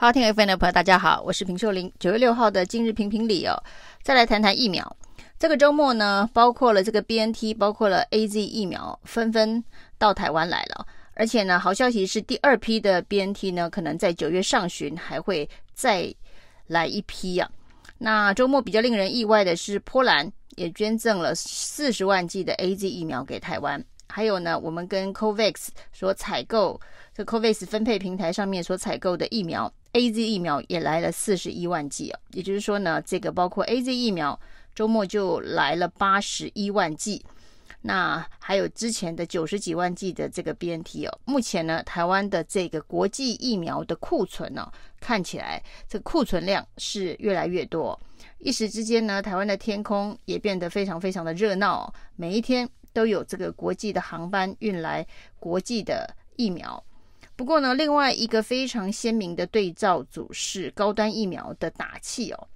好，听 FM 的朋友，大家好，我是平秀玲。九月六号的今日评评理哦，再来谈谈疫苗。这个周末呢，包括了这个 BNT，包括了 AZ 疫苗，纷纷到台湾来了。而且呢，好消息是第二批的 BNT 呢，可能在九月上旬还会再来一批啊。那周末比较令人意外的是，波兰也捐赠了四十万剂的 AZ 疫苗给台湾。还有呢，我们跟 COVAX 所采购，这 COVAX 分配平台上面所采购的疫苗。A Z 疫苗也来了四十一万剂啊，也就是说呢，这个包括 A Z 疫苗，周末就来了八十一万剂，那还有之前的九十几万剂的这个 B N T 哦，目前呢，台湾的这个国际疫苗的库存呢、哦，看起来这个库存量是越来越多，一时之间呢，台湾的天空也变得非常非常的热闹，每一天都有这个国际的航班运来国际的疫苗。不过呢，另外一个非常鲜明的对照组是高端疫苗的打气哦。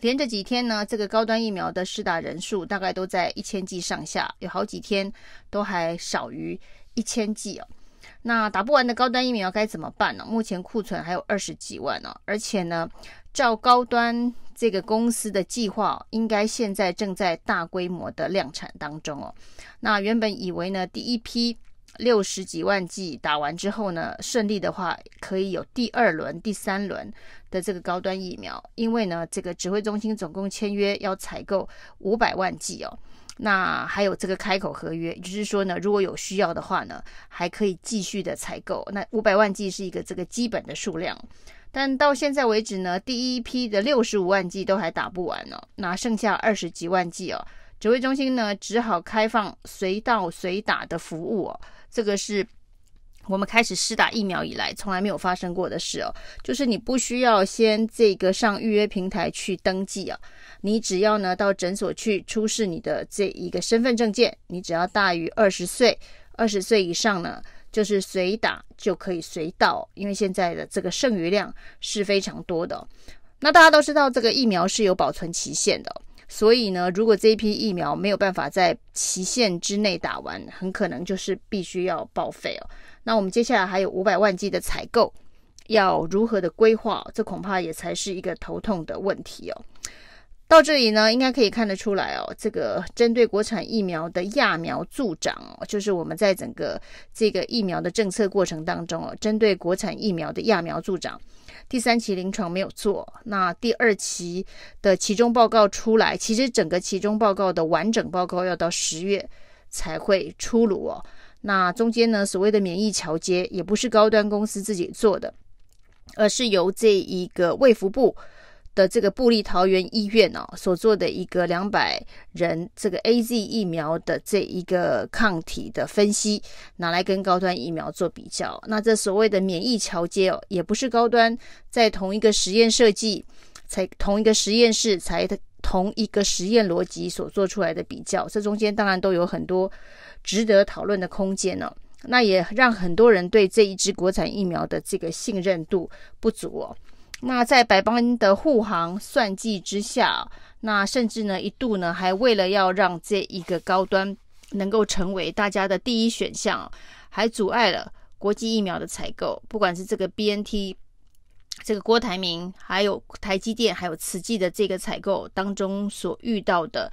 连着几天呢，这个高端疫苗的试打人数大概都在一千剂上下，有好几天都还少于一千剂哦。那打不完的高端疫苗该怎么办呢？目前库存还有二十几万呢，而且呢，照高端这个公司的计划，应该现在正在大规模的量产当中哦。那原本以为呢，第一批。六十几万剂打完之后呢，顺利的话可以有第二轮、第三轮的这个高端疫苗，因为呢，这个指挥中心总共签约要采购五百万剂哦，那还有这个开口合约，就是说呢，如果有需要的话呢，还可以继续的采购。那五百万剂是一个这个基本的数量，但到现在为止呢，第一批的六十五万剂都还打不完哦，那剩下二十几万剂哦，指挥中心呢只好开放随到随打的服务哦。这个是我们开始施打疫苗以来从来没有发生过的事哦，就是你不需要先这个上预约平台去登记啊，你只要呢到诊所去出示你的这一个身份证件，你只要大于二十岁，二十岁以上呢就是随打就可以随到，因为现在的这个剩余量是非常多的。那大家都知道这个疫苗是有保存期限的。所以呢，如果这一批疫苗没有办法在期限之内打完，很可能就是必须要报废哦。那我们接下来还有五百万剂的采购，要如何的规划？这恐怕也才是一个头痛的问题哦。到这里呢，应该可以看得出来哦，这个针对国产疫苗的揠苗助长哦，就是我们在整个这个疫苗的政策过程当中哦，针对国产疫苗的揠苗助长。第三期临床没有做，那第二期的期中报告出来，其实整个期中报告的完整报告要到十月才会出炉哦。那中间呢，所谓的免疫桥接也不是高端公司自己做的，而是由这一个卫福部。的这个布立桃园医院哦，所做的一个两百人这个 AZ 疫苗的这一个抗体的分析，拿来跟高端疫苗做比较。那这所谓的免疫桥接哦，也不是高端在同一个实验设计、才同一个实验室、才同一个实验逻辑所做出来的比较。这中间当然都有很多值得讨论的空间呢。那也让很多人对这一支国产疫苗的这个信任度不足哦。那在百邦的护航算计之下，那甚至呢一度呢还为了要让这一个高端能够成为大家的第一选项，还阻碍了国际疫苗的采购。不管是这个 BNT，这个郭台铭，还有台积电，还有慈济的这个采购当中所遇到的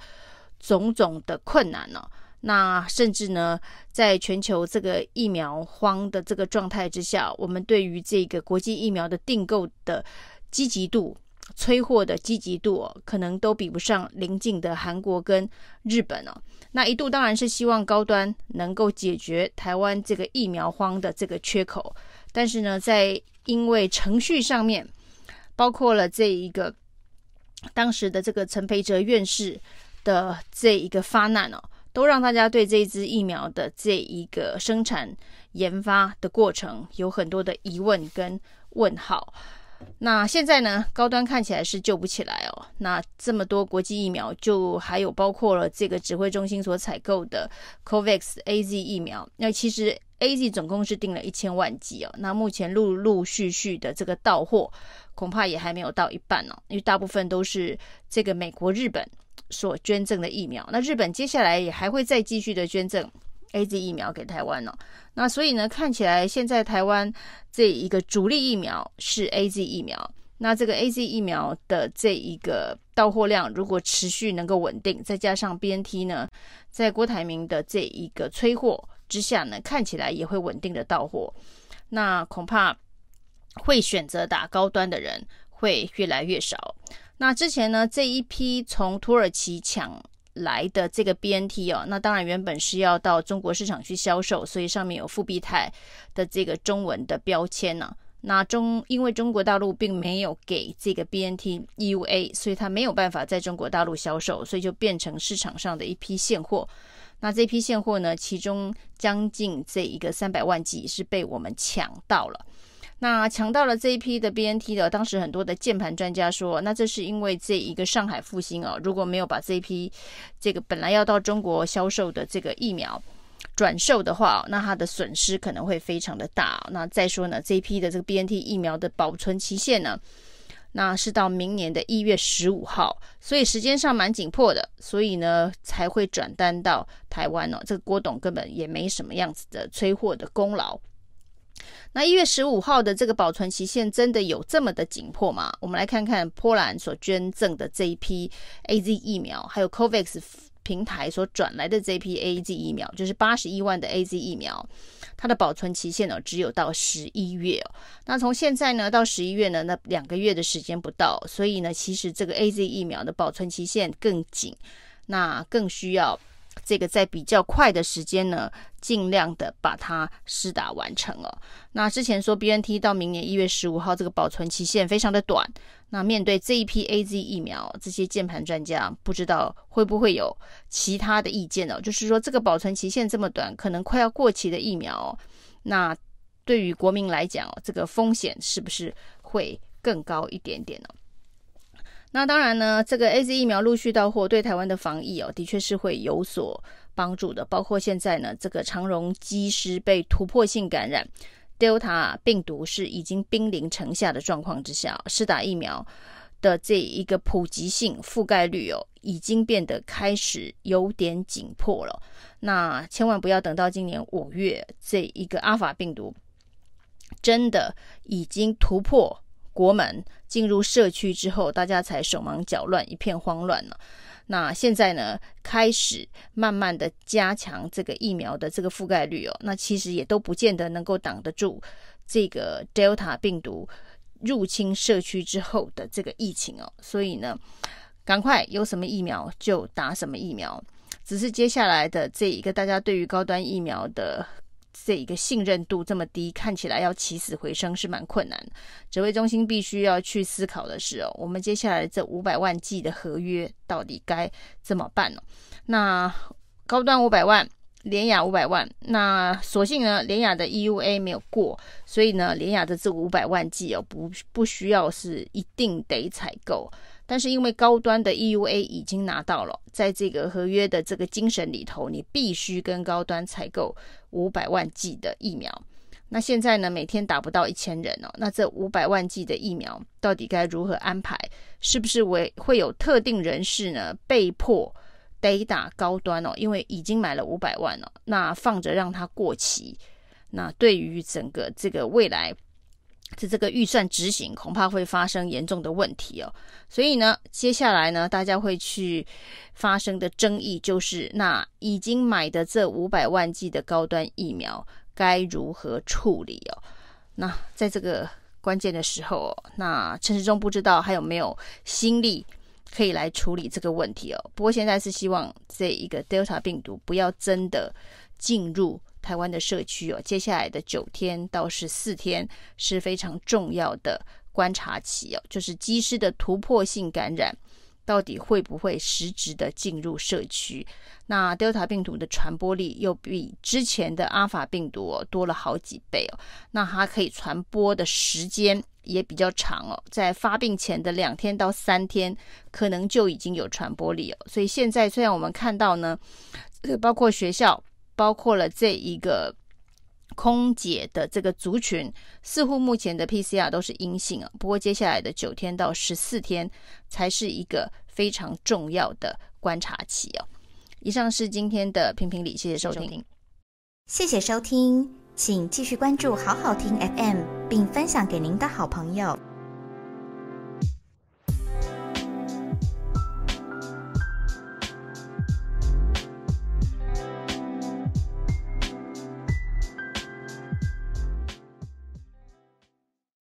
种种的困难呢。那甚至呢，在全球这个疫苗荒的这个状态之下，我们对于这个国际疫苗的订购的积极度、催货的积极度哦，可能都比不上邻近的韩国跟日本哦。那一度当然是希望高端能够解决台湾这个疫苗荒的这个缺口，但是呢，在因为程序上面，包括了这一个当时的这个陈培哲院士的这一个发难哦。都让大家对这一支疫苗的这一个生产研发的过程有很多的疑问跟问号。那现在呢，高端看起来是救不起来哦。那这么多国际疫苗，就还有包括了这个指挥中心所采购的 COVAX AZ 疫苗。那其实 AZ 总共是订了一千万剂哦。那目前陆陆续续的这个到货，恐怕也还没有到一半哦，因为大部分都是这个美国、日本。所捐赠的疫苗，那日本接下来也还会再继续的捐赠，AZ 疫苗给台湾了。那所以呢，看起来现在台湾这一个主力疫苗是 AZ 疫苗。那这个 AZ 疫苗的这一个到货量如果持续能够稳定，再加上 BNT 呢，在郭台铭的这一个催货之下呢，看起来也会稳定的到货。那恐怕会选择打高端的人会越来越少。那之前呢，这一批从土耳其抢来的这个 BNT 哦，那当然原本是要到中国市场去销售，所以上面有复必泰的这个中文的标签呢、那中因为中国大陆并没有给这个 BNT EUA，所以它没有办法在中国大陆销售，所以就变成市场上的一批现货。那这批现货呢，其中将近这一个三百万剂是被我们抢到了。那抢到了这一批的 BNT 的，当时很多的键盘专家说，那这是因为这一个上海复兴哦，如果没有把这一批这个本来要到中国销售的这个疫苗转售的话，那它的损失可能会非常的大。那再说呢，这一批的这个 BNT 疫苗的保存期限呢，那是到明年的一月十五号，所以时间上蛮紧迫的，所以呢才会转单到台湾哦。这个郭董根本也没什么样子的催货的功劳。那一月十五号的这个保存期限真的有这么的紧迫吗？我们来看看波兰所捐赠的这一批 AZ 疫苗，还有 COVAX 平台所转来的这一批 AZ 疫苗，就是八十一万的 AZ 疫苗，它的保存期限呢只有到十一月哦。那从现在呢到十一月呢，那两个月的时间不到，所以呢，其实这个 AZ 疫苗的保存期限更紧，那更需要。这个在比较快的时间呢，尽量的把它施打完成了。那之前说 BNT 到明年一月十五号，这个保存期限非常的短。那面对这一批 AZ 疫苗，这些键盘专家不知道会不会有其他的意见呢？就是说这个保存期限这么短，可能快要过期的疫苗，那对于国民来讲，这个风险是不是会更高一点点呢？那当然呢，这个 AZ 疫苗陆续到货，对台湾的防疫哦，的确是会有所帮助的。包括现在呢，这个长荣机师被突破性感染 Delta 病毒是已经兵临城下的状况之下，施打疫苗的这一个普及性覆盖率哦，已经变得开始有点紧迫了。那千万不要等到今年五月，这一个阿法病毒真的已经突破。国门进入社区之后，大家才手忙脚乱，一片慌乱了。那现在呢，开始慢慢的加强这个疫苗的这个覆盖率哦。那其实也都不见得能够挡得住这个 Delta 病毒入侵社区之后的这个疫情哦。所以呢，赶快有什么疫苗就打什么疫苗。只是接下来的这一个大家对于高端疫苗的。这一个信任度这么低，看起来要起死回生是蛮困难的。指挥中心必须要去思考的是哦，我们接下来这五百万剂的合约到底该怎么办呢？那高端五百万，联雅五百万，那所幸呢，联雅的 EUA 没有过，所以呢，联雅的这五百万剂哦，不不需要是一定得采购。但是因为高端的 EUA 已经拿到了，在这个合约的这个精神里头，你必须跟高端采购五百万剂的疫苗。那现在呢，每天打不到一千人哦，那这五百万剂的疫苗到底该如何安排？是不是为会有特定人士呢被迫得打高端哦？因为已经买了五百万了，那放着让它过期，那对于整个这个未来。这这个预算执行恐怕会发生严重的问题哦，所以呢，接下来呢，大家会去发生的争议就是，那已经买的这五百万剂的高端疫苗该如何处理哦？那在这个关键的时候哦，那陈时中不知道还有没有心力可以来处理这个问题哦。不过现在是希望这一个 Delta 病毒不要真的进入。台湾的社区哦，接下来的九天到十四天是非常重要的观察期哦，就是机师的突破性感染到底会不会实质的进入社区？那 Delta 病毒的传播力又比之前的阿法病毒哦多了好几倍哦，那它可以传播的时间也比较长哦，在发病前的两天到三天可能就已经有传播力哦，所以现在虽然我们看到呢，包括学校。包括了这一个空姐的这个族群，似乎目前的 PCR 都是阴性啊。不过接下来的九天到十四天才是一个非常重要的观察期哦。以上是今天的评评理，谢谢收听。谢谢收听，请继续关注好好听 FM，并分享给您的好朋友。